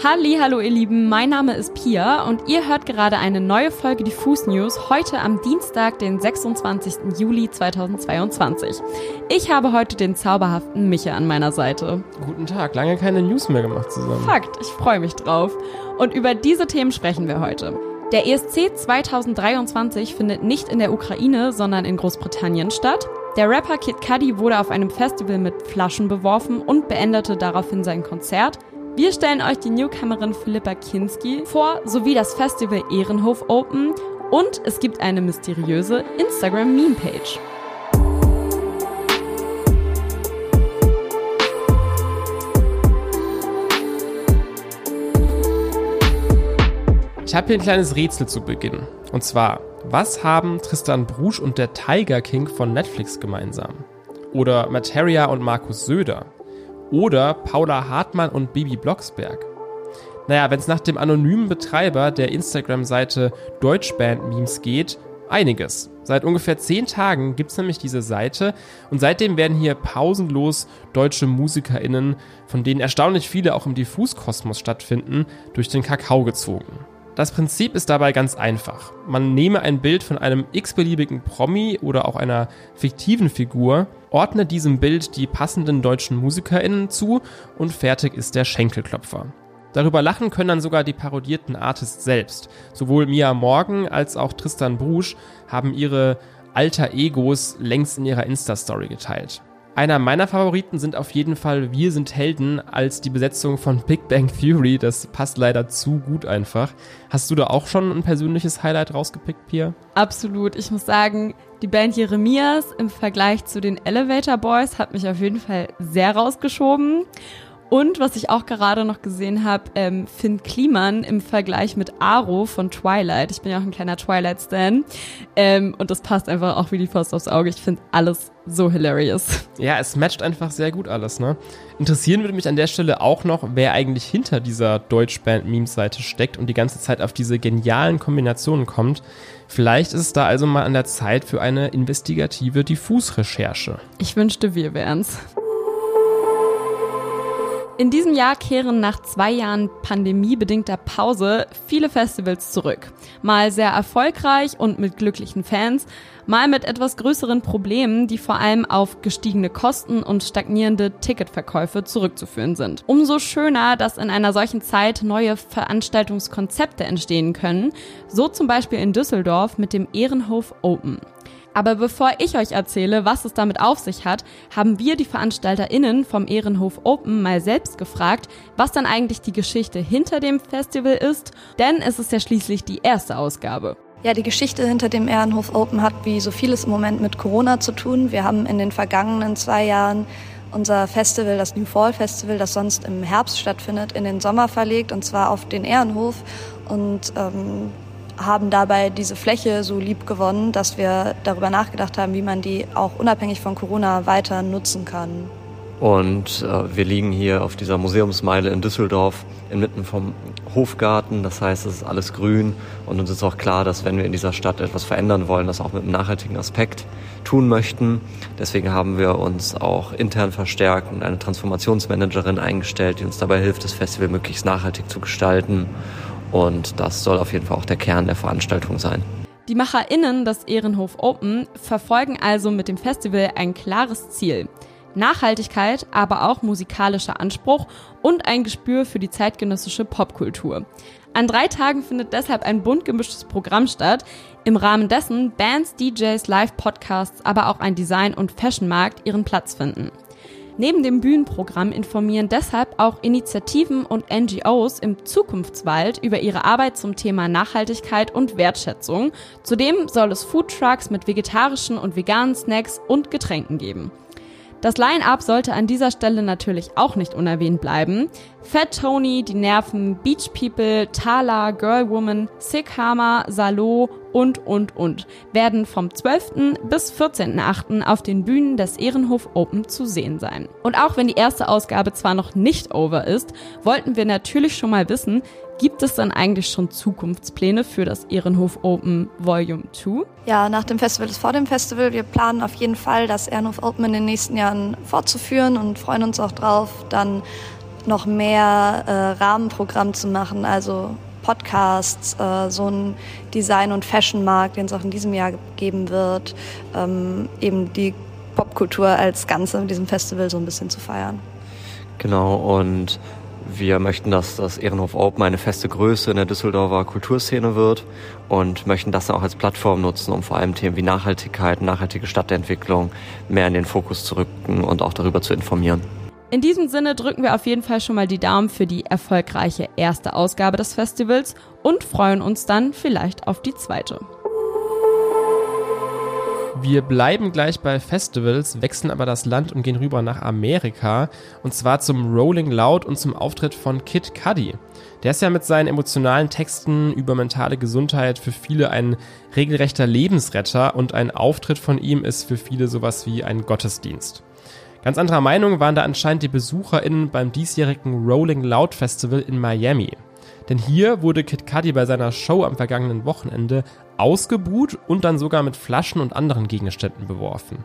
Halli, hallo ihr Lieben, mein Name ist Pia und ihr hört gerade eine neue Folge Diffus News heute am Dienstag, den 26. Juli 2022. Ich habe heute den zauberhaften Micha an meiner Seite. Guten Tag, lange keine News mehr gemacht zusammen. Fakt, ich freue mich drauf. Und über diese Themen sprechen wir heute. Der ESC 2023 findet nicht in der Ukraine, sondern in Großbritannien statt. Der Rapper Kid Cudi wurde auf einem Festival mit Flaschen beworfen und beendete daraufhin sein Konzert. Wir stellen euch die Newcomerin Philippa Kinski vor, sowie das Festival Ehrenhof Open und es gibt eine mysteriöse Instagram-Meme-Page. Ich habe hier ein kleines Rätsel zu Beginn. Und zwar, was haben Tristan Brusch und der Tiger King von Netflix gemeinsam? Oder Materia und Markus Söder? Oder Paula Hartmann und Bibi Blocksberg. Naja, wenn es nach dem anonymen Betreiber der Instagram-Seite Deutschband-Memes geht, einiges. Seit ungefähr zehn Tagen gibt es nämlich diese Seite und seitdem werden hier pausenlos deutsche MusikerInnen, von denen erstaunlich viele auch im Diffuskosmos stattfinden, durch den Kakao gezogen. Das Prinzip ist dabei ganz einfach. Man nehme ein Bild von einem x-beliebigen Promi oder auch einer fiktiven Figur, ordne diesem Bild die passenden deutschen MusikerInnen zu und fertig ist der Schenkelklopfer. Darüber lachen können dann sogar die parodierten Artists selbst. Sowohl Mia Morgan als auch Tristan Brusch haben ihre alter Egos längst in ihrer Insta-Story geteilt. Einer meiner Favoriten sind auf jeden Fall Wir sind Helden als die Besetzung von Big Bang Theory. Das passt leider zu gut einfach. Hast du da auch schon ein persönliches Highlight rausgepickt, Pia? Absolut. Ich muss sagen, die Band Jeremias im Vergleich zu den Elevator Boys hat mich auf jeden Fall sehr rausgeschoben. Und was ich auch gerade noch gesehen habe, ähm, Finn Kliman im Vergleich mit Aro von Twilight. Ich bin ja auch ein kleiner Twilight-Stan. Ähm, und das passt einfach auch wie die Faust aufs Auge. Ich finde alles so hilarious. Ja, es matcht einfach sehr gut alles, ne? Interessieren würde mich an der Stelle auch noch, wer eigentlich hinter dieser Deutschband-Memes-Seite steckt und die ganze Zeit auf diese genialen Kombinationen kommt. Vielleicht ist es da also mal an der Zeit für eine investigative Diffus-Recherche. Ich wünschte, wir wären's. In diesem Jahr kehren nach zwei Jahren pandemiebedingter Pause viele Festivals zurück. Mal sehr erfolgreich und mit glücklichen Fans, mal mit etwas größeren Problemen, die vor allem auf gestiegene Kosten und stagnierende Ticketverkäufe zurückzuführen sind. Umso schöner, dass in einer solchen Zeit neue Veranstaltungskonzepte entstehen können, so zum Beispiel in Düsseldorf mit dem Ehrenhof Open. Aber bevor ich euch erzähle, was es damit auf sich hat, haben wir die VeranstalterInnen vom Ehrenhof Open mal selbst gefragt, was dann eigentlich die Geschichte hinter dem Festival ist, denn es ist ja schließlich die erste Ausgabe. Ja, die Geschichte hinter dem Ehrenhof Open hat wie so vieles im Moment mit Corona zu tun. Wir haben in den vergangenen zwei Jahren unser Festival, das New Fall Festival, das sonst im Herbst stattfindet, in den Sommer verlegt und zwar auf den Ehrenhof. Und ähm, haben dabei diese Fläche so lieb gewonnen, dass wir darüber nachgedacht haben, wie man die auch unabhängig von Corona weiter nutzen kann. Und äh, wir liegen hier auf dieser Museumsmeile in Düsseldorf inmitten vom Hofgarten. Das heißt, es ist alles grün und uns ist auch klar, dass wenn wir in dieser Stadt etwas verändern wollen, das auch mit einem nachhaltigen Aspekt tun möchten. Deswegen haben wir uns auch intern verstärkt und eine Transformationsmanagerin eingestellt, die uns dabei hilft, das Festival möglichst nachhaltig zu gestalten und das soll auf jeden Fall auch der Kern der Veranstaltung sein. Die MacherInnen des Ehrenhof Open verfolgen also mit dem Festival ein klares Ziel. Nachhaltigkeit, aber auch musikalischer Anspruch und ein Gespür für die zeitgenössische Popkultur. An drei Tagen findet deshalb ein bunt gemischtes Programm statt, im Rahmen dessen Bands, DJs, Live-Podcasts, aber auch ein Design- und Fashionmarkt ihren Platz finden. Neben dem Bühnenprogramm informieren deshalb auch Initiativen und NGOs im Zukunftswald über ihre Arbeit zum Thema Nachhaltigkeit und Wertschätzung. Zudem soll es Foodtrucks mit vegetarischen und veganen Snacks und Getränken geben. Das Line-Up sollte an dieser Stelle natürlich auch nicht unerwähnt bleiben. Fat Tony, Die Nerven, Beach People, Tala, Girl Woman, Sick Hammer, Salo und, und, und werden vom 12. bis 14.8. auf den Bühnen des Ehrenhof Open zu sehen sein. Und auch wenn die erste Ausgabe zwar noch nicht over ist, wollten wir natürlich schon mal wissen, Gibt es dann eigentlich schon Zukunftspläne für das Ehrenhof Open Volume 2? Ja, nach dem Festival ist vor dem Festival. Wir planen auf jeden Fall, das Ehrenhof Open in den nächsten Jahren fortzuführen und freuen uns auch drauf, dann noch mehr äh, Rahmenprogramm zu machen, also Podcasts, äh, so ein Design- und Fashion-Markt, den es auch in diesem Jahr geben wird, ähm, eben die Popkultur als Ganze in diesem Festival so ein bisschen zu feiern. Genau, und wir möchten, dass das Ehrenhof Open eine feste Größe in der Düsseldorfer Kulturszene wird und möchten das auch als Plattform nutzen, um vor allem Themen wie Nachhaltigkeit, nachhaltige Stadtentwicklung mehr in den Fokus zu rücken und auch darüber zu informieren. In diesem Sinne drücken wir auf jeden Fall schon mal die Daumen für die erfolgreiche erste Ausgabe des Festivals und freuen uns dann vielleicht auf die zweite. Wir bleiben gleich bei Festivals, wechseln aber das Land und gehen rüber nach Amerika. Und zwar zum Rolling Loud und zum Auftritt von Kid Cudi. Der ist ja mit seinen emotionalen Texten über mentale Gesundheit für viele ein regelrechter Lebensretter und ein Auftritt von ihm ist für viele sowas wie ein Gottesdienst. Ganz anderer Meinung waren da anscheinend die BesucherInnen beim diesjährigen Rolling Loud Festival in Miami. Denn hier wurde Kid Cudi bei seiner Show am vergangenen Wochenende ausgebuht und dann sogar mit Flaschen und anderen Gegenständen beworfen.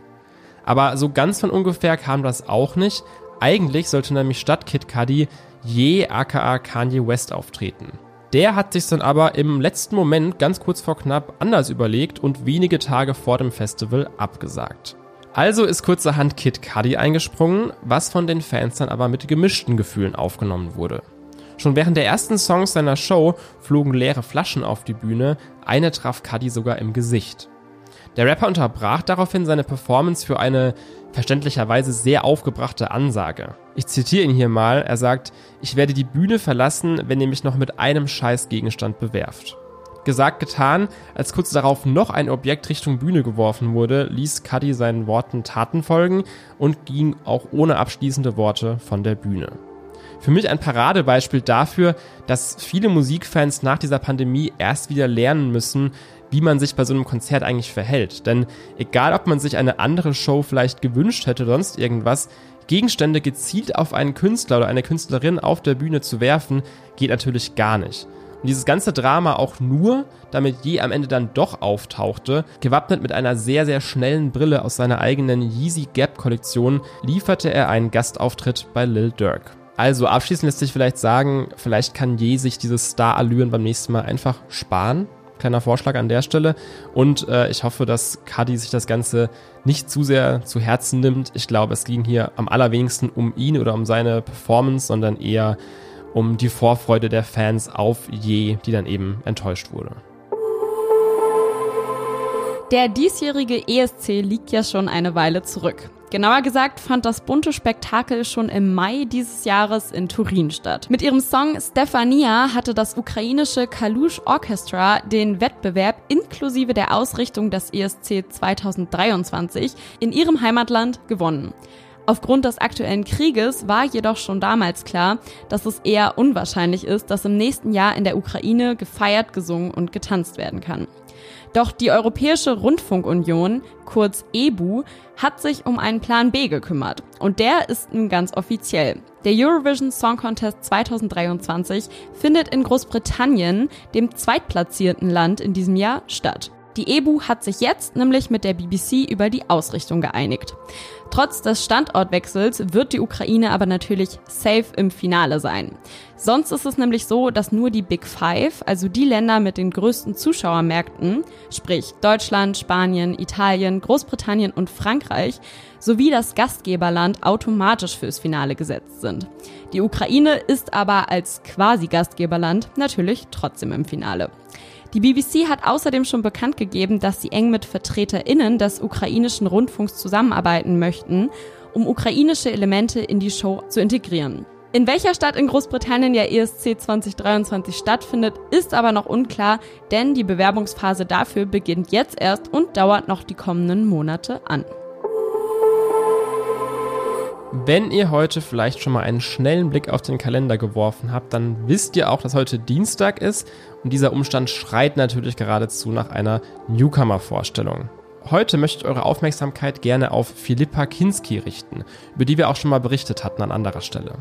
Aber so ganz von ungefähr kam das auch nicht. Eigentlich sollte nämlich statt Kid Cudi je aka Kanye West auftreten. Der hat sich dann aber im letzten Moment ganz kurz vor knapp anders überlegt und wenige Tage vor dem Festival abgesagt. Also ist kurzerhand Kid Cudi eingesprungen, was von den Fans dann aber mit gemischten Gefühlen aufgenommen wurde. Schon während der ersten Songs seiner Show flogen leere Flaschen auf die Bühne, eine traf Cudi sogar im Gesicht. Der Rapper unterbrach daraufhin seine Performance für eine verständlicherweise sehr aufgebrachte Ansage. Ich zitiere ihn hier mal, er sagt, ich werde die Bühne verlassen, wenn ihr mich noch mit einem Scheißgegenstand bewerft. Gesagt, getan. Als kurz darauf noch ein Objekt Richtung Bühne geworfen wurde, ließ Cuddy seinen Worten Taten folgen und ging auch ohne abschließende Worte von der Bühne. Für mich ein Paradebeispiel dafür, dass viele Musikfans nach dieser Pandemie erst wieder lernen müssen, wie man sich bei so einem Konzert eigentlich verhält. Denn egal, ob man sich eine andere Show vielleicht gewünscht hätte oder sonst irgendwas, Gegenstände gezielt auf einen Künstler oder eine Künstlerin auf der Bühne zu werfen, geht natürlich gar nicht. Und dieses ganze Drama auch nur, damit je am Ende dann doch auftauchte, gewappnet mit einer sehr, sehr schnellen Brille aus seiner eigenen Yeezy Gap Kollektion, lieferte er einen Gastauftritt bei Lil Durk. Also abschließend lässt sich vielleicht sagen, vielleicht kann je sich dieses Star-Allüren beim nächsten Mal einfach sparen. Kleiner Vorschlag an der Stelle. Und äh, ich hoffe, dass Cuddy sich das Ganze nicht zu sehr zu Herzen nimmt. Ich glaube, es ging hier am allerwenigsten um ihn oder um seine Performance, sondern eher um die Vorfreude der Fans auf Je, die dann eben enttäuscht wurde. Der diesjährige ESC liegt ja schon eine Weile zurück. Genauer gesagt fand das bunte Spektakel schon im Mai dieses Jahres in Turin statt. Mit ihrem Song Stefania hatte das ukrainische Kalush Orchestra den Wettbewerb inklusive der Ausrichtung des ESC 2023 in ihrem Heimatland gewonnen. Aufgrund des aktuellen Krieges war jedoch schon damals klar, dass es eher unwahrscheinlich ist, dass im nächsten Jahr in der Ukraine gefeiert, gesungen und getanzt werden kann. Doch die Europäische Rundfunkunion, kurz EBU, hat sich um einen Plan B gekümmert. Und der ist nun ganz offiziell. Der Eurovision Song Contest 2023 findet in Großbritannien, dem zweitplatzierten Land in diesem Jahr, statt. Die EBU hat sich jetzt nämlich mit der BBC über die Ausrichtung geeinigt. Trotz des Standortwechsels wird die Ukraine aber natürlich safe im Finale sein. Sonst ist es nämlich so, dass nur die Big Five, also die Länder mit den größten Zuschauermärkten, sprich Deutschland, Spanien, Italien, Großbritannien und Frankreich, sowie das Gastgeberland automatisch fürs Finale gesetzt sind. Die Ukraine ist aber als quasi Gastgeberland natürlich trotzdem im Finale. Die BBC hat außerdem schon bekannt gegeben, dass sie eng mit VertreterInnen des ukrainischen Rundfunks zusammenarbeiten möchten, um ukrainische Elemente in die Show zu integrieren. In welcher Stadt in Großbritannien der ESC 2023 stattfindet, ist aber noch unklar, denn die Bewerbungsphase dafür beginnt jetzt erst und dauert noch die kommenden Monate an. Wenn ihr heute vielleicht schon mal einen schnellen Blick auf den Kalender geworfen habt, dann wisst ihr auch, dass heute Dienstag ist und dieser Umstand schreit natürlich geradezu nach einer Newcomer-Vorstellung. Heute möchte ich eure Aufmerksamkeit gerne auf Philippa Kinski richten, über die wir auch schon mal berichtet hatten an anderer Stelle.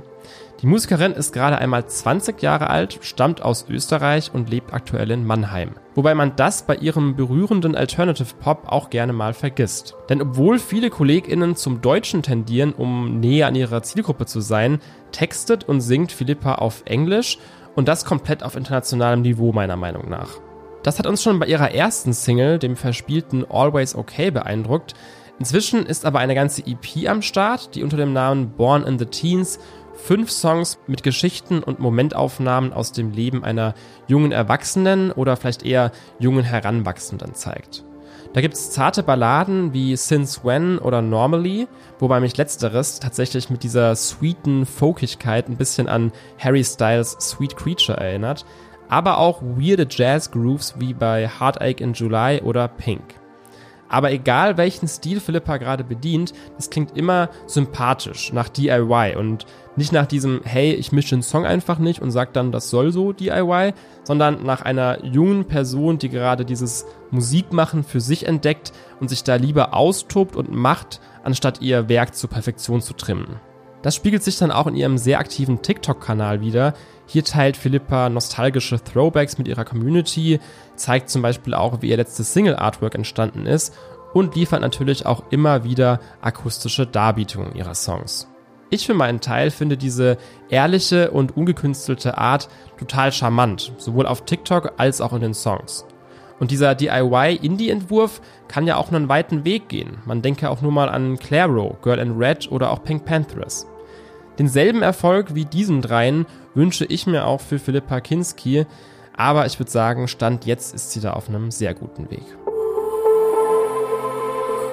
Die Musikerin ist gerade einmal 20 Jahre alt, stammt aus Österreich und lebt aktuell in Mannheim. Wobei man das bei ihrem berührenden Alternative Pop auch gerne mal vergisst. Denn obwohl viele KollegInnen zum Deutschen tendieren, um näher an ihrer Zielgruppe zu sein, textet und singt Philippa auf Englisch und das komplett auf internationalem Niveau meiner Meinung nach. Das hat uns schon bei ihrer ersten Single, dem verspielten Always Okay, beeindruckt. Inzwischen ist aber eine ganze EP am Start, die unter dem Namen Born in the Teens fünf Songs mit Geschichten und Momentaufnahmen aus dem Leben einer jungen Erwachsenen oder vielleicht eher jungen Heranwachsenden zeigt. Da gibt's zarte Balladen wie Since When oder Normally, wobei mich letzteres tatsächlich mit dieser sweeten Folkigkeit ein bisschen an Harry Styles Sweet Creature erinnert, aber auch weirde Jazz Grooves wie bei Heartache in July oder Pink. Aber egal welchen Stil Philippa gerade bedient, es klingt immer sympathisch, nach DIY und nicht nach diesem, hey, ich mische den Song einfach nicht und sag dann, das soll so DIY, sondern nach einer jungen Person, die gerade dieses Musikmachen für sich entdeckt und sich da lieber austobt und macht, anstatt ihr Werk zur Perfektion zu trimmen. Das spiegelt sich dann auch in ihrem sehr aktiven TikTok-Kanal wieder. Hier teilt Philippa nostalgische Throwbacks mit ihrer Community, zeigt zum Beispiel auch, wie ihr letztes Single-Artwork entstanden ist und liefert natürlich auch immer wieder akustische Darbietungen ihrer Songs. Ich für meinen Teil finde diese ehrliche und ungekünstelte Art total charmant, sowohl auf TikTok als auch in den Songs. Und dieser DIY-Indie-Entwurf kann ja auch einen weiten Weg gehen. Man denke auch nur mal an Claro, Girl in Red oder auch Pink Panthers. Denselben Erfolg wie diesen dreien wünsche ich mir auch für Philippa Kinski, aber ich würde sagen, Stand jetzt ist sie da auf einem sehr guten Weg.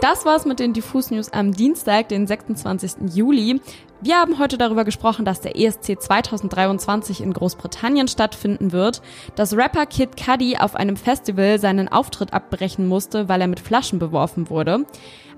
Das war's mit den Diffus News am Dienstag, den 26. Juli. Wir haben heute darüber gesprochen, dass der ESC 2023 in Großbritannien stattfinden wird, dass Rapper Kid Cudi auf einem Festival seinen Auftritt abbrechen musste, weil er mit Flaschen beworfen wurde.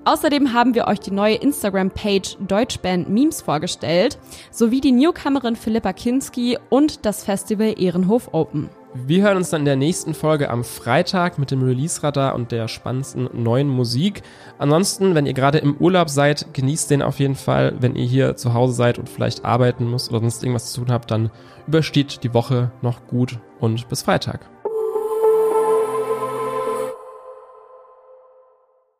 Außerdem haben wir euch die neue Instagram-Page Deutschband Memes vorgestellt, sowie die Newcomerin Philippa Kinski und das Festival Ehrenhof Open. Wir hören uns dann in der nächsten Folge am Freitag mit dem Release-Radar und der spannendsten neuen Musik. Ansonsten, wenn ihr gerade im Urlaub seid, genießt den auf jeden Fall. Wenn ihr hier zu Hause seid und vielleicht arbeiten müsst oder sonst irgendwas zu tun habt, dann übersteht die Woche noch gut und bis Freitag.